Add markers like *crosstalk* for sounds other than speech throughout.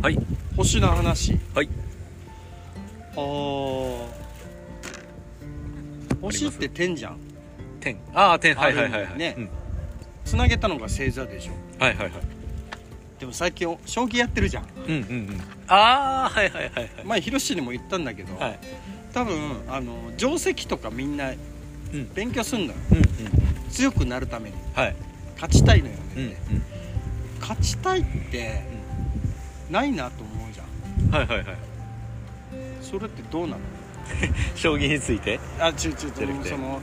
はい。星の話。はい。あー。星って点じゃん。点ああ点はいはいはいはい。うん。つなげたのが星座でしょ。はいはいはい。でも最近将棋やってるじゃん。うんうんうん。ああはいはいはいはい。前ヒロシにも言ったんだけど、はい。多分あの定石とかみんなうん。勉強すんのよ。うんうん。強くなるために。はい。勝ちたいのよね、うんうん。勝ちたいってないなと思うじゃん。はいはいはい。それってどうなの？*laughs* 将棋について？あちゅちゅじゃなくて。その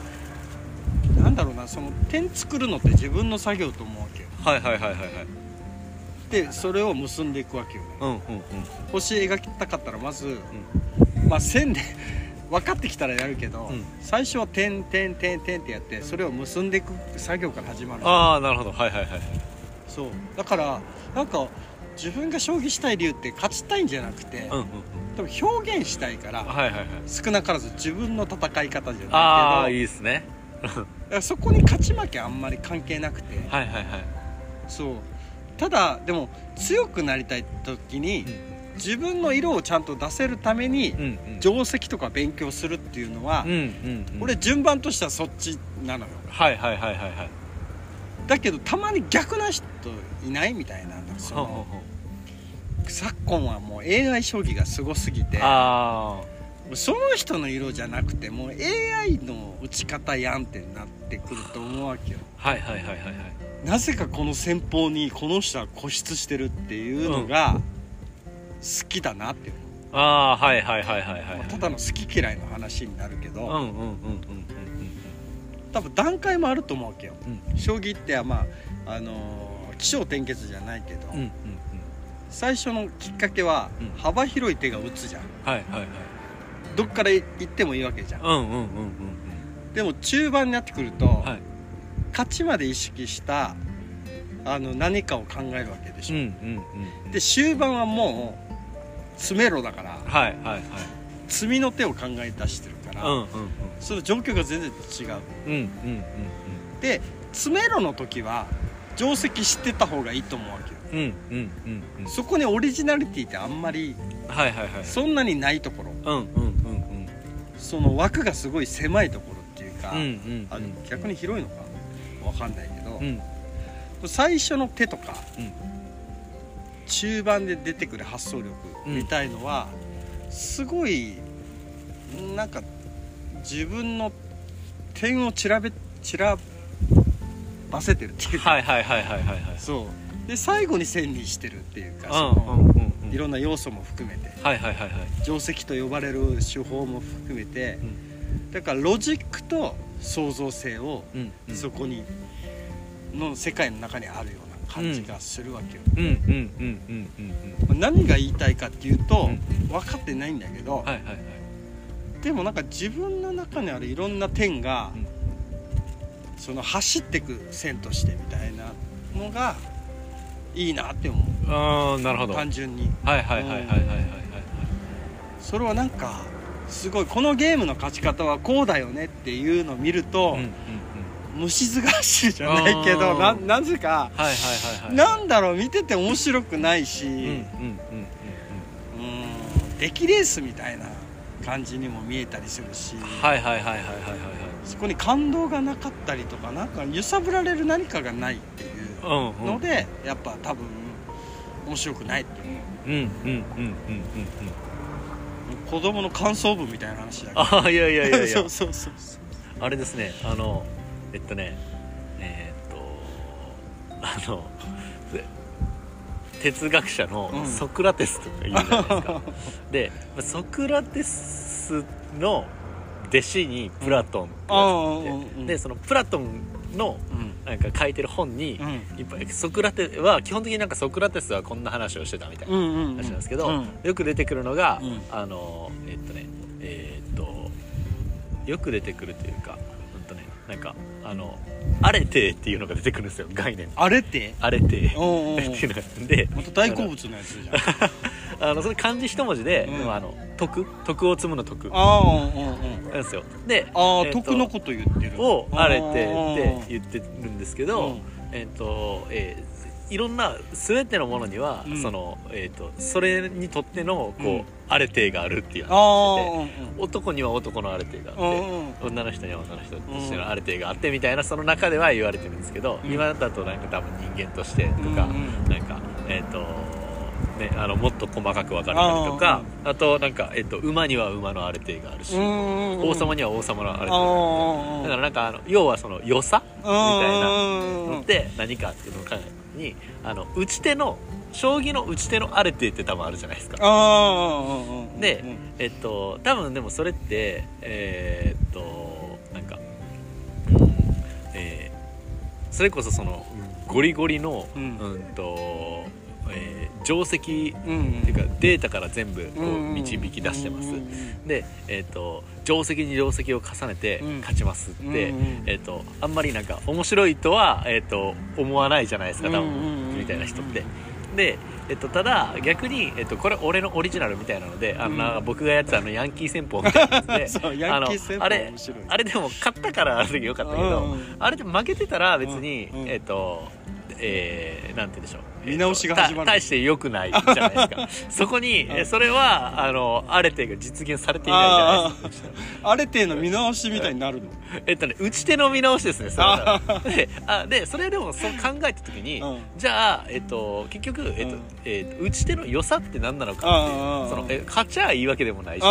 なんだろうなその点作るのって自分の作業と思うわけよ。はいはいはいはいはい。でそれを結んでいくわけよね。うんうんうん。星描きたかったらまず、まあ線で *laughs* 分かってきたらやるけど、うん。最初は点点点点ってやってそれを結んでいく作業から始まるの。ああなるほど。はいはいはい。そう。だからなんか自分が将棋したい理由って勝ちたいんじゃなくて、うんうんうん。多分表現したいからはいはいはい。少なからず自分の戦い方じゃああないけどいいですね。*laughs* そこに勝ち負けあんまり関係なくて、はいはいはい。そう。ただでも強くなりたい時に、自分の色をちゃんと出せるために、うんうん。定石とか勉強するっていうのはうん、うんうん。俺順番としてはそっちなのよ。はいはいはいはいはい。だけどたまに逆な人いないみたいなそのほ昨今はもう AI 将棋がすごすぎてその人の色じゃなくてもう AI の打ち方やんってなってくると思うわけよ。あはいはいはいはいはい。なぜかこの戦法にこの人は固執してるっていうのが好きだなっていう、ああはいはいはいはいはいまあただの好き嫌いの話になるけど、うんうんうんうん多分段階もあると思うわけよ。うん。将棋ってまああのー起承転結じゃないけど、うんうんうん。最初のきっかけはうん。幅広い手が打つじゃん。はいはいはい。どっから行ってもいいわけじゃん。うんうんうんうんでも中盤になってくると、うんはい。勝ちまで意識したあの何かを考えるわけでしょ、うんうんうん。で終盤はもう詰めろだからはいはいはい。詰みの手を考え出してるから、うんうんその状況が全然違う。うんうんうん。で詰めろの時は定石知ってた方がいいと思うわけよ。うんうんうんうん。うんそこにオリジナリティってあんまりはいはいはい。そんなにないところ。うんうんうん。その枠がすごい狭いところっていうか、うんうんうん。あ逆に広いのかわかんないけど、うん。最初の手とかうん。中盤で出てくる発想力みたいのは、すごいなんか自分の点を散らべ散らばせてるっていうか、はいはいはいはいはいはい。そう。で最後に線にしてるっていうか、そうんのうんうんうん。いろんな要素も含めて。はいはいはいはい。定石と呼ばれる手法も含めて、だからロジックと創造性をうんうん。そこにの世界の中にあるような感じがするわけよ、うんうんうんうんうんうん何が言いたいかっていうと、うん。分かってないんだけど、はいはいはい。でもなんか自分の中にあるいろんな点が、うんその走ってく線としてみたいなのがいいなって思う。ああなるほど。はい単純に。はいはいはいはいはいはいそれはなんかすごいこのゲームの勝ち方はこうだよねっていうのを見ると、うんうんうん。虫ずが走るじゃないけどななぜか、はいはいはいはい。なんだろう見てて面白くないし、うんうんうんうんうん。出来レースみたいな感じにも見えたりするし、はいはいはいはいはいはいはいそこに感動がなかったりとかなんか揺さぶられる何かがないっていううんうん。ので、やっぱ多分面白くないって思う。うんうんうんうんうんうん。子供の感想文みたいな話だけど。ああいやいやいやいや。*laughs* そうそうそうそう。あれですねあのえっとねえーっとあので哲学者のうん。ソクラテスとか言うじゃないですか、でソクラテスの弟子にプラトンってでそのプラトンのうん。なんか書いてる本に、うん。いっぱいソクラテは基本的になんかソクラテスはこんな話をしてたみたいな話なんですけど、うんよく出てくるのが、うん。あのえっとねえーっとよく出てくるというかうんとねなんかあのアレテっていうのが出てくるんですよ概念。あれってアレテっていうのがでまた大好物のやつじゃん *laughs* あのそれ漢字一文字で、うん。あの徳徳を積むの徳。なああうんうんん。ですよ。でああえっと徳のこと言ってる。をアレテっあーて言ってるんですけど、うん。えっ、と、えーいろんな全てのものには、うん。そのえっ、とそれにとってのこう、うん。アレテがあるっていうあ話をしててあ男には男のアレテがあって、うん女の人には女の人としてのアレテがあってみたいなその中では言われてるんですけど、うん。今だとなんか多分人間としてとか、うんうん。なんかえっ、とね、あのもっと細かく分かれたりとかあとなんか、えっと馬には馬のアレテがあるし、王王様には王様のアレテがああるだからなんかあの要はその良さみたいなのなって何かっていうのを考えにあの打ち手の将棋の打ち手のアレテって多分あるじゃないですか。でえっと多分でもそれってえーっとなんか、うんえーそれこそそのゴリゴリのううんんと、えー定石ってうん。いうかデータから全部こう導き出してます、で、えー、と定石に定石を重ねてうん。勝ちます。って、えー、とあんまりなんか面白いとは、えー、と思わないじゃないですか多分、みたいな人って。で、えっと、ただ逆に、えっと、これ俺のオリジナルみたいなのであの、うん。僕がやってたあのヤンキー戦法みたいなやつで *laughs* あのあれあれでも勝ったからあの時よかったけど、うん。うんあれで負けてたら別に、うんうん。えっとえーなんて言うんでしょう見直しが始まるた大して良くないじゃないですか。*laughs* そこにえそれはあのアレテが実現されていないじゃないですか。あ *laughs* あれての見直しみたいになるの？えっとね打ち手の見直しですねそれは。であでそれでもそう考えた時に、うん。じゃあ、えっと、結局、えっとうん。えっと打ち手の良さって何なのかってそのえ勝ちゃいいわけでもないし、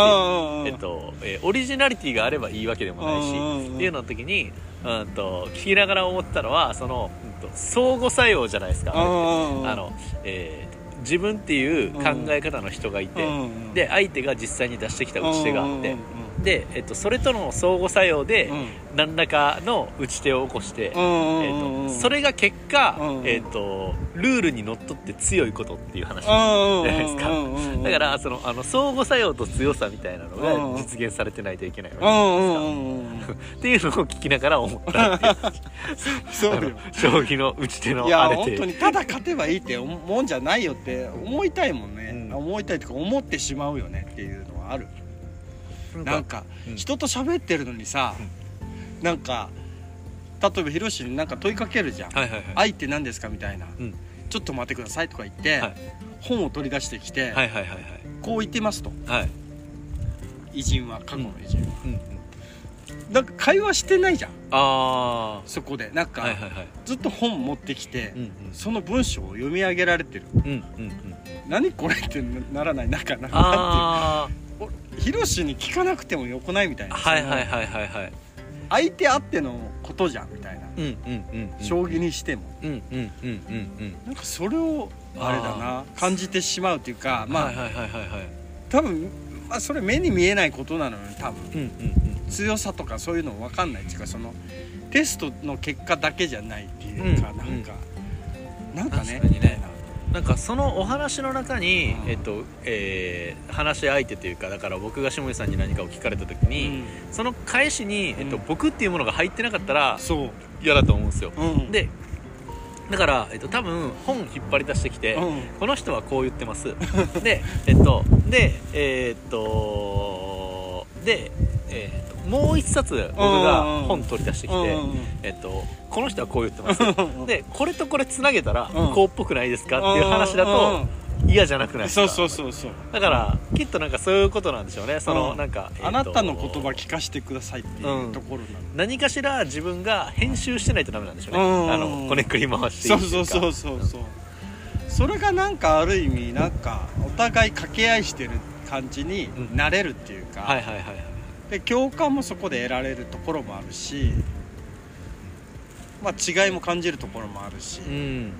えっとえオリジナリティがあればいいわけでもないし、うん。っていうのの時に、うん、と聞きながら思ったのはその、うん、と相互作用じゃないですか、あのえー自分っていう考え方の人がいて、うんで相手が実際に出してきた打ち手があって、うんで、えっと、それとの相互作用で、うん。何らかの打ち手を起こして、うんうんえうんー、とそれが結果、うんえー、とルールにのっとって強いことっていう話。じゃうんないですか。うんだからそのあの相互作用と強さみたいなのうんが実現されてないといけないわけうじゃないですか。っていうのを聞きながら思ったっていう。そうよ。*laughs* 将棋の打ち手のいやあれて本当にただ勝てばいいってもんじゃないよって思いたいもんね、うん。思いたいとか思ってしまうよねっていうのはあるなんかうん。人と喋ってるのにさ、なんか例えばヒロシになんか問いかけるじゃん「はいはいはい愛って何ですか?」みたいな、うんちょっと待ってください」とか言って、はい。本を取り出してきて、はいはいはいはいこう言ってますと。はい。偉人は過去の偉人は、うんうん。なんか会話してないじゃん。あそこで。なんか、あはいはいはい。ずっと本持ってきて、うんうん。その文章を読み上げられてる。うんうんうん。何これってならない？なんかなんかあなんていうヒロシに聞かなくてもよくないみたいあな。はいはいはいはいはい。相手あってのことじゃんみたいな、うんうんうんうん。将棋にしても。うんうんうんうんうん。なんかそれをあれだな感じてしまうというかまあ、はいはいはいはいはい。多分、まあ、それ目に見えないことなのよ多分。うんうん強さとかそういうの分かんないっていうかそのテストの結果だけじゃないっていうか、うん。なんか、なんかね確かにねなんかそのお話の中に、うん。えっとえー話し相手というかだから僕が下地さんに何かを聞かれた時うに、ん。その返しに、えっとうん。僕っていうものが入ってなかったら嫌だと思うんですよ。うん、でだから、えっと、多分本引っ張り出してきて、うん。この人はこう言ってます。*laughs* でえっとでえーっとで、えーもう一冊僕が本取り出してきて、うんえっと、この人はこう言ってます。うんでこれとこれつなげたらうん。こうっぽくないですか？っていう話だと嫌じゃなくないそうそうそうそう。だからきっとなんかそういうことなんでしょうね。その、うん。なんか、えあなたの言葉聞かせてくださいっていうところなの、何かしら自分が編集してないとダメなんでしょうね、うんあのこねくり回していそうくそうそうそうそうそれがなんかある意味なんかお互い掛け合いしてる感じになれるっていうか、はいはいはいはいで共感もそこで得られるところもあるしまあ違いも感じるところもあるし、うん。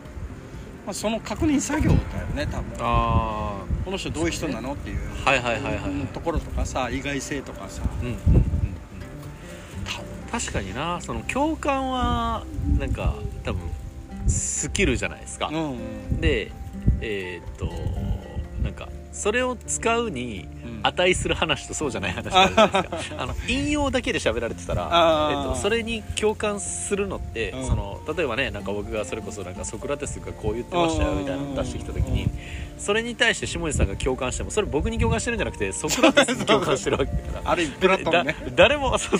まあ、その確認作業だよね多分。あこの人どういう人なのっていう。ところとかさ意外性とかさ。うんうんうんうん。た確かになその共感はなんか多分スキルじゃないですか、うんうん。でえーっとなんかそれを使うにうん。値する話とそうじゃない話があるじゃないですか。*laughs* あの引用だけで喋られてたら、えっと、それに共感するのって、うん。その例えばねなんか僕がそれこそなんかソクラテスがこう言ってましたよみたいなのを出してきた時にそれに対して下地さんが共感してもそれ僕に共感してるんじゃなくてソクラテスに共感してるわけだから。*laughs* ある意味プラトンね。だ誰もそう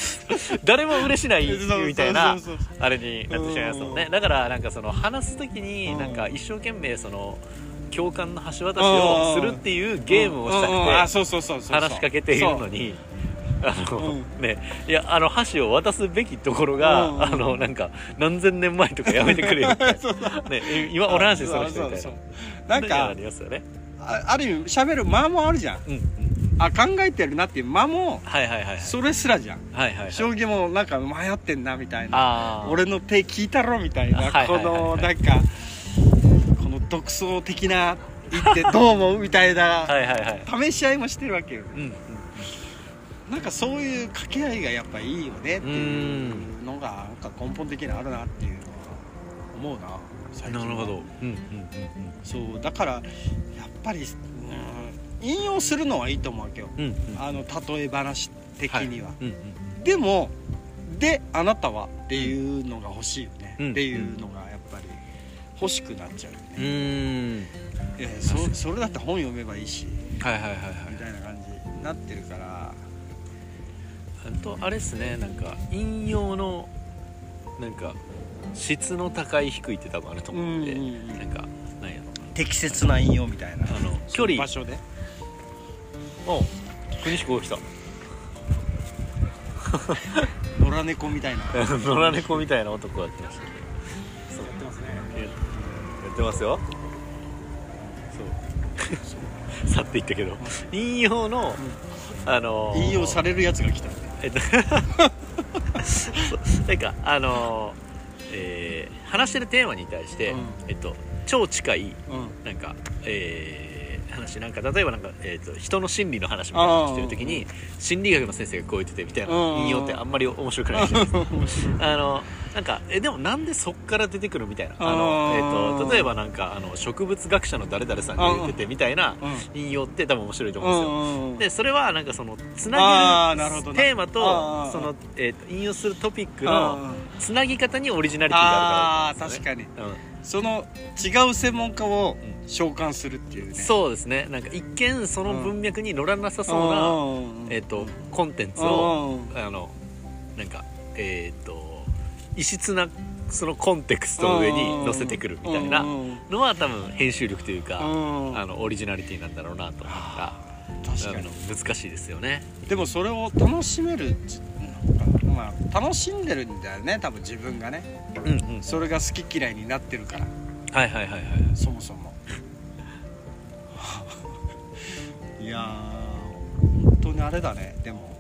誰も嬉しない *laughs* みたいなあれになってしまいますもんね。うんだからなんかその話す時にうん。なんか一生懸命その共感の橋渡しをするっていうゲームをしたくてそうそうそうそう話しかけているのにあの、うん。ねいやあの橋を渡すべきところが、うん。うんあのなんか何千年前とかやめてくれよみたいな。*laughs* ね今俺話する人みたいな。なんかありますよね。あある意味喋る間もあるじゃん。うんうんあ考えてるなっていう間もはいはいはいはい。それすらじゃん。はいはいはい。将棋もなんか迷ってんなみたいな。俺の手聞いたろみたいな。はいはいはいこはい。のなんか独創的な言ってどう思うみたいなはいはいはい。試し合いもしてるわけよ。うんうんなんかそういう掛け合いがやっぱいいよねってういうんのがなんか根本的にあるなっていうのは思うな最近は。なるほど。うんうんうんそうだからやっぱり、うん、引用するのはいいと思うわけよ。うんうん。うんあの例え話的には、うんうん。でもであなたはっていうのが欲しいよね、うん。っていうのがやっぱり欲しくなっちゃうようね、いやそそれだって本読めばいいしはいはいはいはい。みたいな感じになってるから。あとあれっすねなんか引用のなんか質の高い低いって多分あると思うんで、うんうんうん。なんかなんやろ。適切な引用みたいな。あの距離。場所で。お国志こう来た。*laughs* 野良猫みたいな。や *laughs* 野良猫みたいな男が来ましたけど。そうってますね。やってますよ。そう。*laughs* 去っていったけど。引用の、あのー引用されるやつが来た。えっと *laughs* なんかあのーえー話してるテーマに対して、うん。えっと超近いうん。なんか、えー話なんか例えばなんか、えー、と人の心理の話みたいなのをしてる時に心理学の先生がこう言っててみたいなうん。引用ってあんまり面白くないじゃないですか。あのなんかえでもなんでそっから出てくるみたいな。あの、えー、と例えばなんかあの植物学者の誰々さんが言っててみたいなうん。引用って多分面白いとう思うんですよ。んうんうんでそれはなんかそのつななげるテーマとその、えーと引用するトピックうんのうんつなぎ方にオリジナリティがあるから。だと思うん確かに。ですよねその違う専門家をうん。召喚するっていううんね。そうですね。なんか一見その文脈に乗らなさそうな、うんえー、とコンテンツうんをうん。あのなんかえっ、と異質なそのコンテクストの上に載せてくるみたいなうんのは多分編集力というか、うん。あのオリジナリティなんだろうなと思ったら確かに。難しいですよね。でもそれを楽しめるまあ楽しんでるんだよね多分自分がね。うんうん。それが好き嫌いになってるから。はいはいはいはい。そもそも。*laughs* いやー本当にあれだね。でも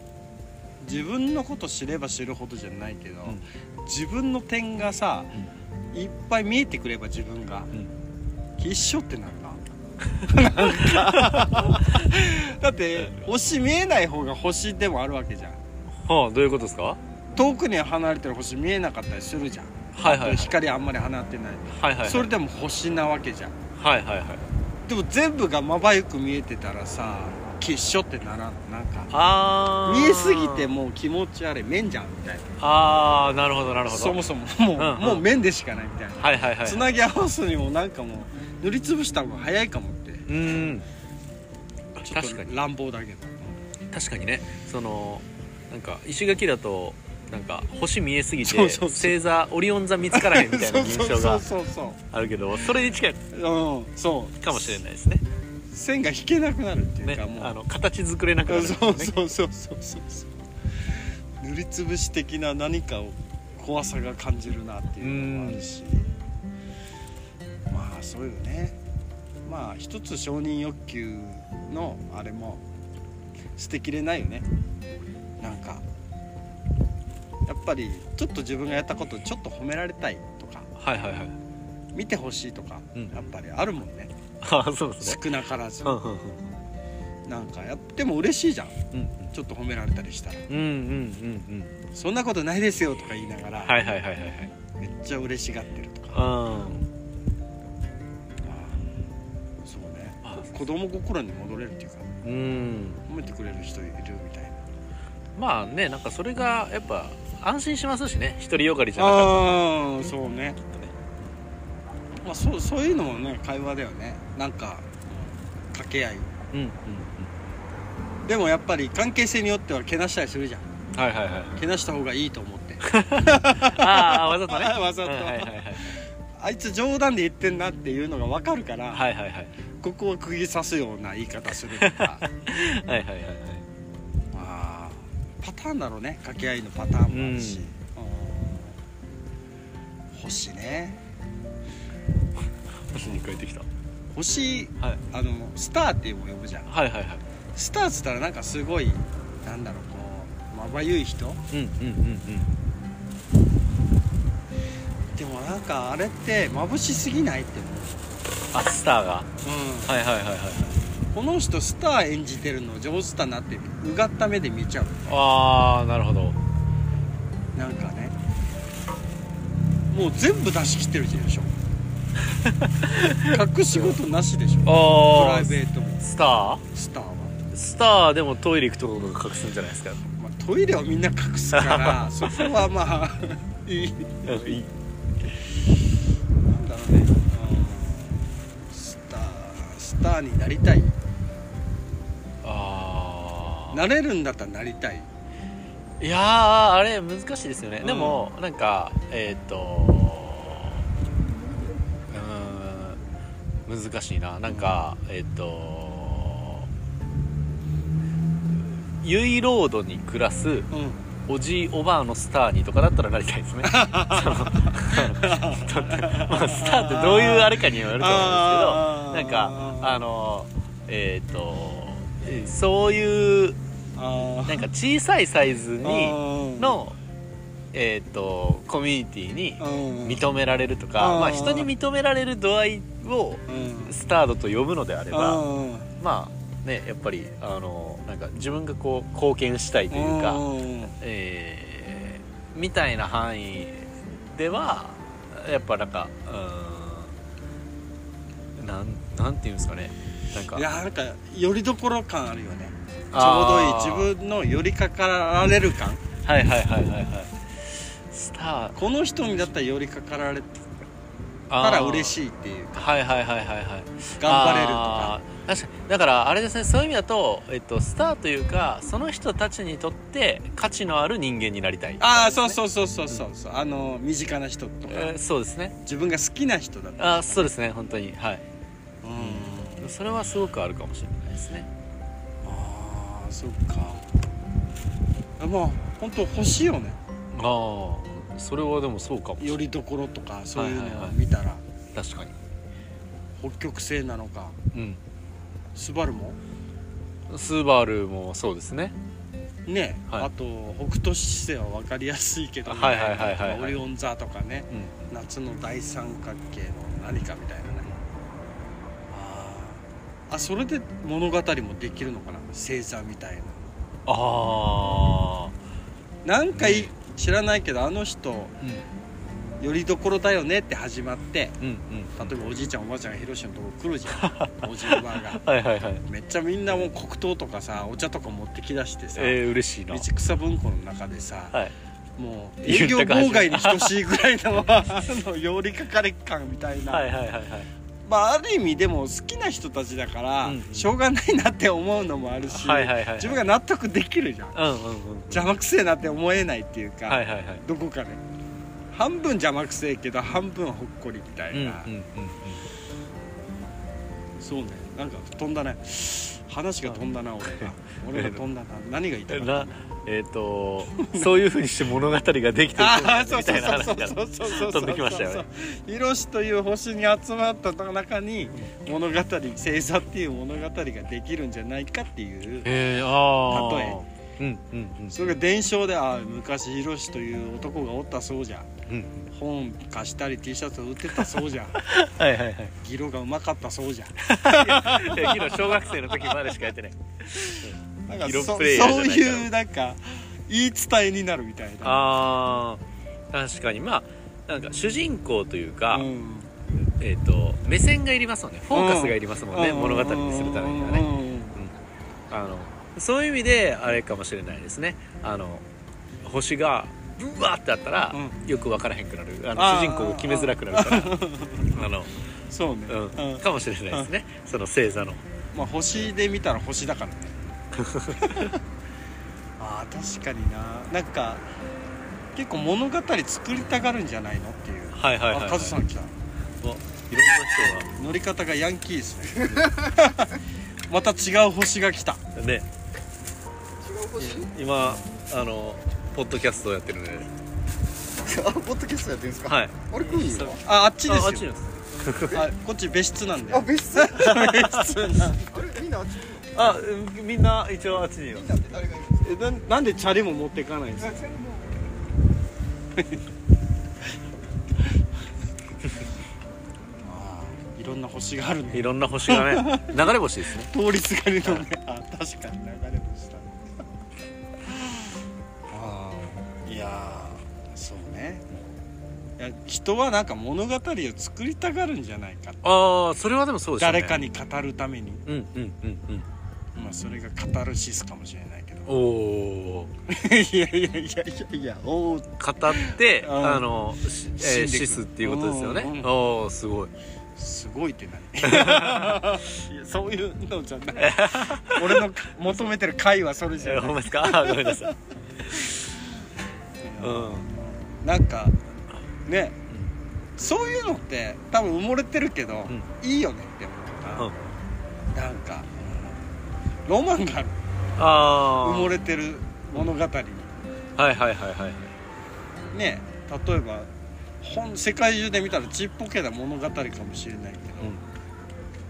自分のこと知れば知るほどじゃないけど、うん。自分の点がさ、いっぱい見えてくれば自分がうん一緒ってなるななんか。だって星見えない方が星でもあるわけじゃん。はあどういうことですか？遠くに離れてる星見えなかったりするじゃん。はいはい。はい光あんまり放ってない、はいはいはい。それでも星なわけじゃん。はいはいはい。でも全部がまばゆく見えてたらさきっしょってならんなんかあー。見えすぎてもう気持ち悪い面じゃんみたいな。ああなるほどなるほど。そもそももう,、うんうん。もう面でしかないみたいな、はいはいはい。つなぎ合わすにもなんかもう塗りつぶした方が早いかもって。うーん確かに。と乱暴だけど。確かにね。そのなんか石垣だとなんか星見えすぎてそうそうそう。星座オリオン座見つからへんみたいな *laughs* 現象があるけどそれに近い。うんそう。かもしれないですね線が引けなくなるっていうねか、もう。あの形作れなくなるね。うそうそうそうそうそう。塗りつぶし的な何かを怖さが感じるなっていうのもあるし。まあそういうね。まあ一つ承認欲求のあれも捨てきれないよね。なんかやっぱりちょっと自分がやったことちょっと褒められたいとか。はいはいはい。見てほしいとか、うん。やっぱりあるもんねそうですね。少なからず。うんうんうんなんかやっでも嬉しいじゃん。うんちょっと褒められたりしたら。うんうんうんうんそんなことないですよとか言いながら、はいはいはいはいはい。めっちゃ嬉しがってるとか、うん。そうね。あ子子供心に戻れるっていうか。うん。褒めてくれる人いるみたいな。まあねなんかそれがやっぱ安心しますしね。独りよがりじゃなかっああそうねまあそうそういうのもね会話だよね。なんか掛け合い。うんうんでもやっぱり関係性によってはけなしたりするじゃん。うんはいはいはい。けなした方がいいと思って。*laughs* ああわざとね。*laughs* わざと。はいはいあいつ冗談で言ってんなっていうのが分かるから、はいはいはいここを釘刺すような言い方するとか。*laughs* はいはいはいはい。まあパターンだろうね。掛け合いのパターンもあるし、うん。星ね星に変えてきた。星はい。あのスターって呼ぶじゃん。はいはいはい。スターっつったらなんかすごいなんだろうこうまばゆい人？うんうんうんでもなんかあれって眩しすぎないってう？んあスターが？思う、うん、はいはいはいはいはい。この人スター演じてるの上手だなってうがった目で見ちゃう。ああなるほど。なんかね。もう全部出し切ってるでしょ *laughs* 隠し事なしでしょ。プラああイベートも。スタスターは、ースターでもトイレ行くところが隠すんじゃないですか？まあ、トイレはみんな隠すから *laughs* そこはまあ *laughs* いい。いい。なんだろうね、うん、スタースターになりたい。ああなれるんだったらなりたい。いやーあれ難しいですよね、うん。でもなんかえっ、とうーん難しいな。なんか、えっ、とユイロードに暮らすうん。おじいおばあのスターにとかだったらなりたいですね。*laughs* まあスターってどういうあれかによると思うんですけどなんかあのえっ、とそういうあなんか小さいサイズににの、えー、とコミュニティに認認められるとか、うん。まあ、人に認められる度合いをうん。スタードと呼ぶのであれば、うん。まあねやっぱりあのなんか自分がこう貢献したいというか、うん。えーみたいな範囲ではやっぱなんかうんなんなんていうんですかねなんか。いやなんかよりどころ感あるよね。ちょうどいい自分の寄りかかられる感。はいはいはいはいはいスターこの人にだったら寄りかかられたら嬉しいっていうかはいはいはいはいはい。頑張れるとか。確かにだからあれですねそういう意味だと、えっと、スターというかその人たちにとって価値のある人間になりたいああそうそうそうそうそうそう。あの身近な人とか。えーそうですね。自分が好きな人だったあーそうですね本当に。はい。うん。それはすごくあるかもしれないですね。ああそっか。あまあ本当欲しいよねああそれはでもそうかもよりどころとかそういうのを見たら。確かに。北極星なのか。うん。スバルも？スバルもそうですね。ね、はい。あと北斗七星は分かりやすいけど、いはいはいはいはい。オリオン座とかね。うん。夏の大三角形の何かみたいなね。あー。あそれで物語もできるのかな？星座みたいああななんかい知らないけどあの人うん。よりどころだよねって始まってうんうん。例えばおじいちゃんおばあちゃんがヒロシのとこ来るじゃん。*laughs* おじいおばあが。はいはいはい。めっちゃみんなもう黒糖とかさお茶とか持ってきだしてさ、えー、嬉しいな。道草文庫の中でさ、はい。もう営業妨害に等しいぐらいの *laughs* あの寄りかかれ感みたいな、まあある意味でも好きな人たちだから、うんしょうがないなって思うのもあるし、はいはいはいはい。自分が納得できるじゃん。うんうんうん。邪魔くせえなって思えないっていうか、はいはいはい。どこかで。半分邪魔くせえけど半分ほっこりみたいな、うんうんうん。そうねなんか飛んだね。話が飛んだな俺が。*laughs* 俺が飛んだな。何が言いたかったなえっ、とそういうふうにして物語ができてるああそうそうみたいな話が飛んできましたよね。ヒロシという星に集まった中に物語星座っていう物語ができるんじゃないかっていうえー、ああ例え。うんうんうん。それが伝承でああ昔ヒロシという男がおったそうじゃ本貸したり T シャツ売ってたそうじゃん。*laughs* はいはいはい。ギロがうまかったそうじゃん。いや昨日小学生の時までしかやってない。なんかギロそプレイヤーじゃそうないうなんか言い伝えになるみたいなあー確かに。まあなんか主人公というか、うん。えっ、と目線がいりますもんね。フォーカスがいりますもんね、物語にするためにはね、ねあのそういう意味であれかもしれないですね。あの星がブワーってあったら、うよく分からへんくなる。あのあー。主人公が決めづらくなるから。あの、そうね、うん。うん。かもしれないですね。その星座の。まあ星で見たら星だからね。*laughs* あー確かにな。なんか結構物語作りたがるんじゃないのっていう。はいはいはい、はい、あカズさん来た。おいろんな人乗り方がヤンキーですね。*laughs* また違う星が来た。がね。違う星？今あのポッドキャストをやってるんで。*laughs* あポッドキャストやってるんですか？はい。あれ来るんですかああっちですよ。ああっちです。あこっち別室なんで。あ別室？あ別室なんで。れみんなあっち？あうんみんな一応あっちにいるみんなって誰がいるんですか？えななんでチャリも持っていかないんですか？*laughs* あーいろんな星があるね。いろんな星がね。流れ星ですね。*laughs* 通りすがりのね。あ確かに流れ星だね。いや人はなんか物語を作りたがるんじゃないかああそれはでもそうですよね。誰かに語るために。うんうんうんうん。まあそれがカタルシスかもしれないけど。おおいやいやいやいやいやおお語ってうん。あの、シスっていうことですよね。おおすごい。すごいって何？*laughs* そういうのじゃない。俺の求めてる回はそれじゃない。えーほんまですか？あごめんなさい。うんなんかね。そういうのって多分埋もれてるけど、ん。いいよねって思うな、なんかロマンが埋もれてる物語に。はいはいはいはいね例えば本世界中で見たらちっぽけな物語かもしれないけど、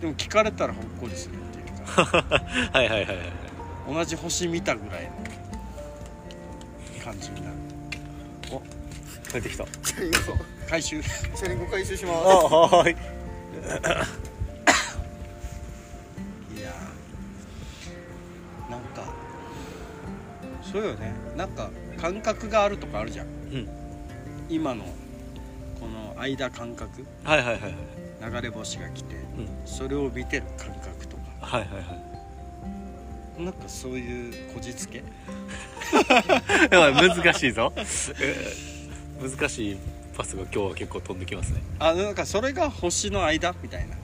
でも聞かれたらほっこりするっていうか。*laughs* はいはいはいはい。同じ星見たぐらいの感じになる帰ってきた。チャリンコ回収チャリンコ回収します。はい。いやーなんかそうよね。なんか感覚があるとかあるじゃん。うん。今のこの間感覚。はいはいはいはい。流れ星が来てうん。それを見てる感覚とか。はいはいはい。なんかそういうこじつけ？*laughs* やばい難しいぞ。えー難しいパスが今日は結構飛んできますね。あなんかそれが星の間みたいな。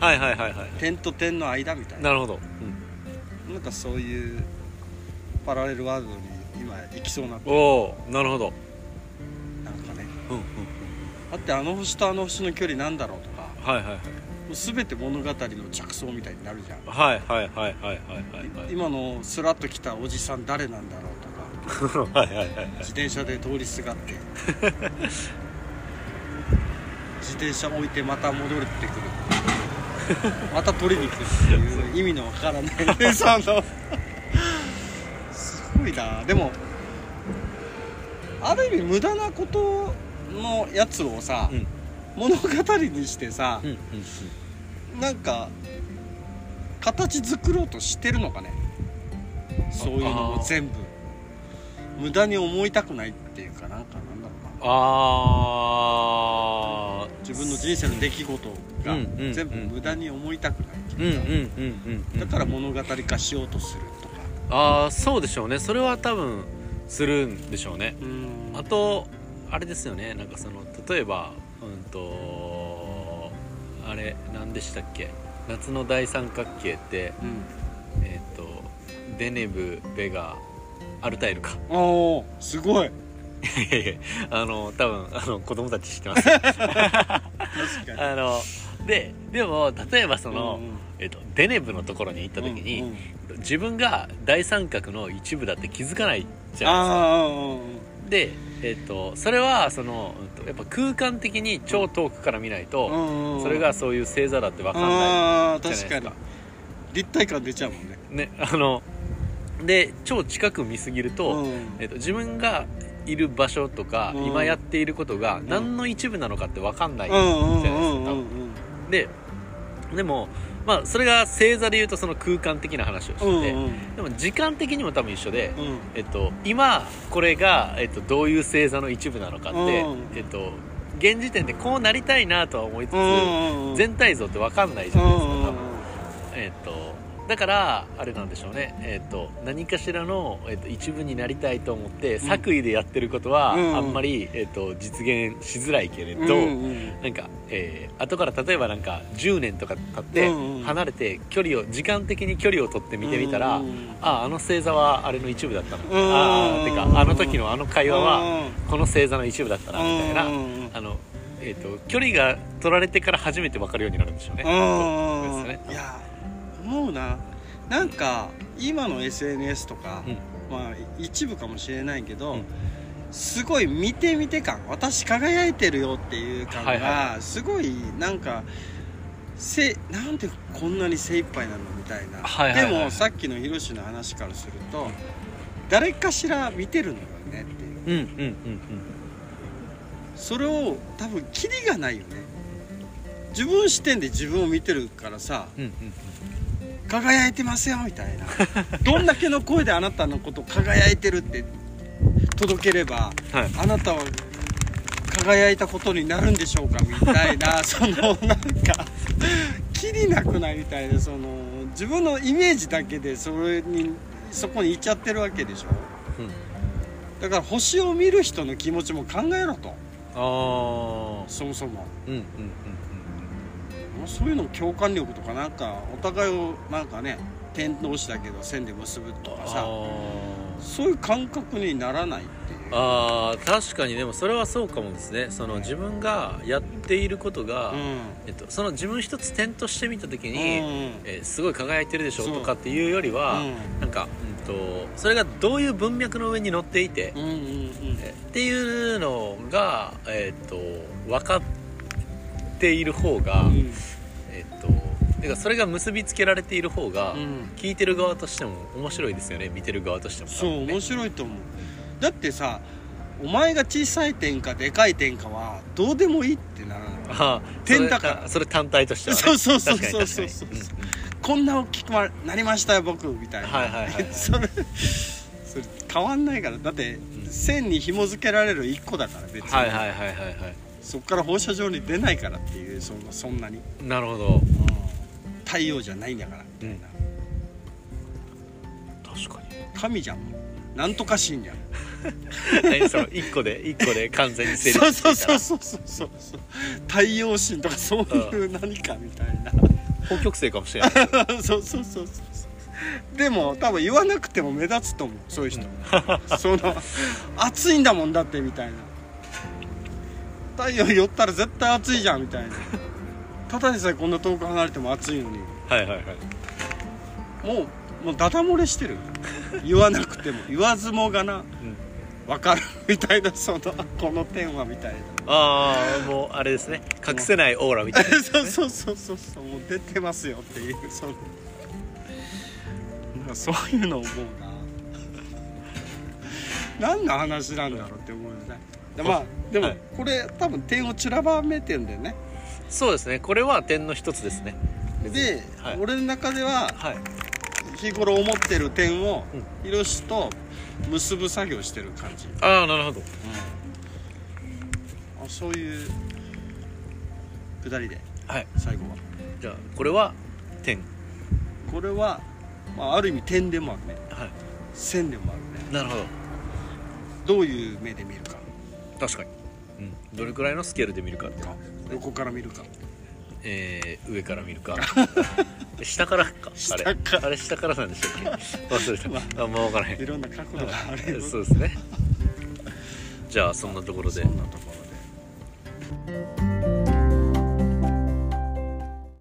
はいはいはいはい点と点の間みたいな。なるほど、うん、なんかそういうパラレルワールドに今行きそうな。おおなるほど。なんかね。うんうん。だってあの星とあの星の距離なんだろうとか。はいはいはい。もう全て物語の着想みたいになるじゃん。はいはいはいはいはいはいはい。今のスラッと来たおじさん誰なんだろう *laughs* はいはいはいはい。自転車で通りすがって。*laughs* 自転車置いてまた戻ってくる。*laughs* また取りに来るっていう意味のわからない。その。すごいな。でもある意味無駄なことのやつをさ、うん。物語にしてさうんうんなんか形作ろうとしてるのかね。そういうのも全部無駄に思いたくないっていうかなんかなんだろうな。ああ自分の人生の出来事が全部無駄に思いたくないっていうか、だから物語化しようとするとか。ああそうでしょうね。それは多分するんでしょうね。うん。あとあれですよね。なんかその例えばうんとあれ何でしたっけ？夏の大三角形ってうん。えっ、とデネブベガアルタイルか。おおすごい。あの多分あの子供たち知ってます。確かに。あのででも例えばその、うんうん。えっとデネブのところに行った時に、うんうん。自分が大三角の一部だって気づかないじゃないですか。で、えっとそれはそのやっぱ空間的に超遠くから見ないと、うんうんそれがそういう星座だって分かんないああじゃないですか。確かに。立体感出ちゃうもんね。ねあので超近く見すぎると、うん。えっと自分がいる場所とか、うん。今やっていることが何の一部なのかって分かんないじうゃないですか、多分。ででもまあそれが星座で言うとその空間的な話をしてて、うんうん。でも時間的にも多分一緒で、うん。えっと、今これが、えっと、どういう星座の一部なのかって、うん。えっと、現時点でこうなりたいなとは思いつつ、全体像って分かんないじうゃないですか、多分。えっ、とだからあれなんでしょうね。えっ、と何かしらの、えー、と一部になりたいと思って、作為でやってることは、うん。あんまり、えー、と実現しづらいけれど、うんうん。なんか、えー後から例えばなんか10年とか経ってうんうん。離れて距離を時間的に距離を取って見てみたら、うんうん。あああの星座はあれの一部だったの、うんああてかあの時のあの会話はうんこの星座の一部だったなみたいな、うんうんうん。あのえー、と距離が取られてから初めて分かるようになるんでしょうね。うんそうですね。いや思うな。なんか今の SNS とか、うん。まあ一部かもしれないけど、うん。すごい見て見て感私輝いてるよっていう感はいはがすごいなんかせなんでこんなに精一杯なのみたいな、はいはいはいでもさっきのヒロシの話からすると誰かしら見てるのよねっていう。うんうんうんそれを多分キリがないよね。自分視点で自分を見てるからさうんうん輝いてますよみたいな。*laughs* どんだけの声であなたのこと輝いてるって届ければうんはい。あなたは輝いたことになるんでしょうかみたいな *laughs* そのなんかきりなくないみたいなその自分のイメージだけでそれにそこに行っちゃってるわけでしょ。うん。だから星を見る人の気持ちも考えろと。ああそもそも。うんうんうんそういうの共感力とかなんかお互いをなんかね点同士だけど線で結ぶとかさあそういう感覚にならないっていう。あー確かに。でもそれはそうかもですね。その自分がやっていることが、うん。えっと、その自分一つ点として見た時うに、ん。えーすごい輝いてるでしょとかっていうよりは、う。ん。なんか、うん、とそれがどういう文脈の上に乗っていて、うんうんうん。えっていうのが、えっと分かっている方が、うん。えっとてかそれが結びつけられている方が、うん。聞いてる側としても面白いですよね。見てる側としてもそう面白いと思う。だってさお前が小さい点かでかい点かはどうでもいいってならない。ああ点だからそれ単体としては、ね、そうそうそうそう。そう確かに。こんな大きくまなりましたよ僕みたいな、はいはいはいはい。*laughs* それそれ変わんないから。だって、線に紐付けられる1個だから別に、はいはいはいはいはいそっから放射状に出ないからっていうそのそんなに、なるほど。太陽じゃないんだからみたいな、確かに。神じゃん。なんとか神じゃん。*laughs* 何その一個で一個で完全に成そう立そうそうそうそうそう。太陽神とかそういう何かみたいな。北極星かもしれない。*laughs* そうそうそうそうそう。でも多分言わなくても目立つと思うそういう人、*laughs* その暑いんだもんだってみたいな太陽寄ったら絶対暑いじゃんみたいな。ただでさえこんな遠く離れても暑いのに。はいはいはい。もうもうダダ漏れしてる。言わなくても。言わずもがな。分かるみたいなそのこの点はみたいああもうあれですね。隠せないオーラみたいな。な *laughs* そうそうそうそうそう。もう出てますよっていうその。なんかそういうの思うな。何の話なんだろうって思うよね。でまあでもはいこれ多分点を散らばめてんだよね。そうですね。これは点の一つですね。で、はい。俺の中でははい。日頃思ってる点をうん。ひろしと結ぶ作業してる感じ。ああなるほど。あそういうくだりではい。最後は。じゃあこれは点。これは、まあ、ある意味点でもあるね。はい。線でもあるね。なるほど。どういう目で見るか確かに、うん、どれくらいのスケールで見るかって横から見るか。えー、上から見るか。*laughs* 下からか。あれ。あれ下からなんでしたっけ？忘れた。あもう分からへん。いろんな角度がある。よ *laughs* そうですね。じゃあそんなところで。そんなところで